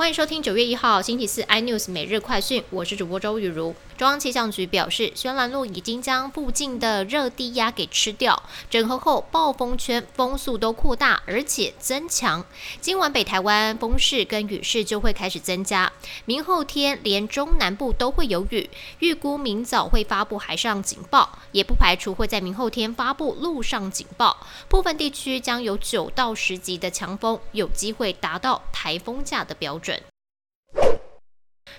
欢迎收听九月一号星期四 iNews 每日快讯，我是主播周雨茹。中央气象局表示，轩岚路已经将附近的热低压给吃掉，整合后暴风圈风速都扩大，而且增强。今晚北台湾风势跟雨势就会开始增加，明后天连中南部都会有雨，预估明早会发布海上警报，也不排除会在明后天发布陆上警报。部分地区将有九到十级的强风，有机会达到台风价的标准。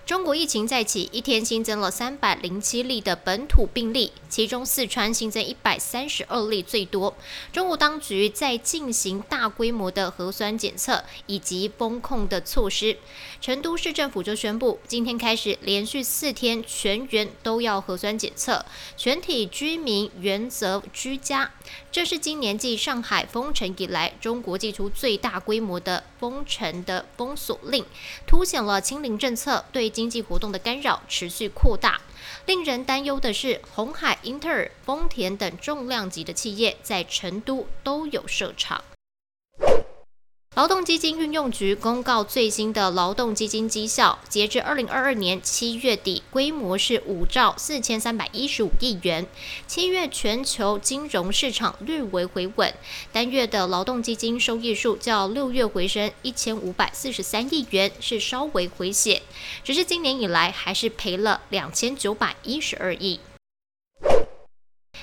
中国疫情再起，一天新增了三百零七例的本土病例，其中四川新增一百三十二例最多。中国当局在进行大规模的核酸检测以及封控的措施。成都市政府就宣布，今天开始连续四天全员都要核酸检测，全体居民原则居家。这是今年继上海封城以来，中国祭出最大规模的封城的封锁令，凸显了清零政策对经济活动的干扰持续扩大。令人担忧的是，红海、英特尔、丰田等重量级的企业在成都都有设厂。劳动基金运用局公告最新的劳动基金绩效，截至二零二二年七月底，规模是五兆四千三百一十五亿元。七月全球金融市场略为回稳，单月的劳动基金收益数较六月回升一千五百四十三亿元，是稍微回血，只是今年以来还是赔了两千九百一十二亿。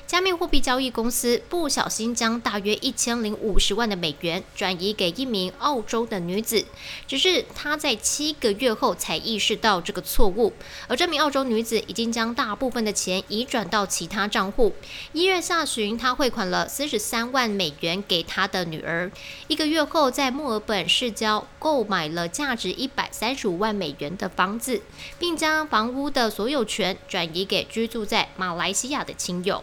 加密货币交易公司不小心将大约一千零五十万的美元转移给一名澳洲的女子，只是她在七个月后才意识到这个错误。而这名澳洲女子已经将大部分的钱移转到其他账户。一月下旬，她汇款了四十三万美元给她的女儿。一个月后，在墨尔本市郊购买了价值一百三十五万美元的房子，并将房屋的所有权转移给居住在马来西亚的亲友。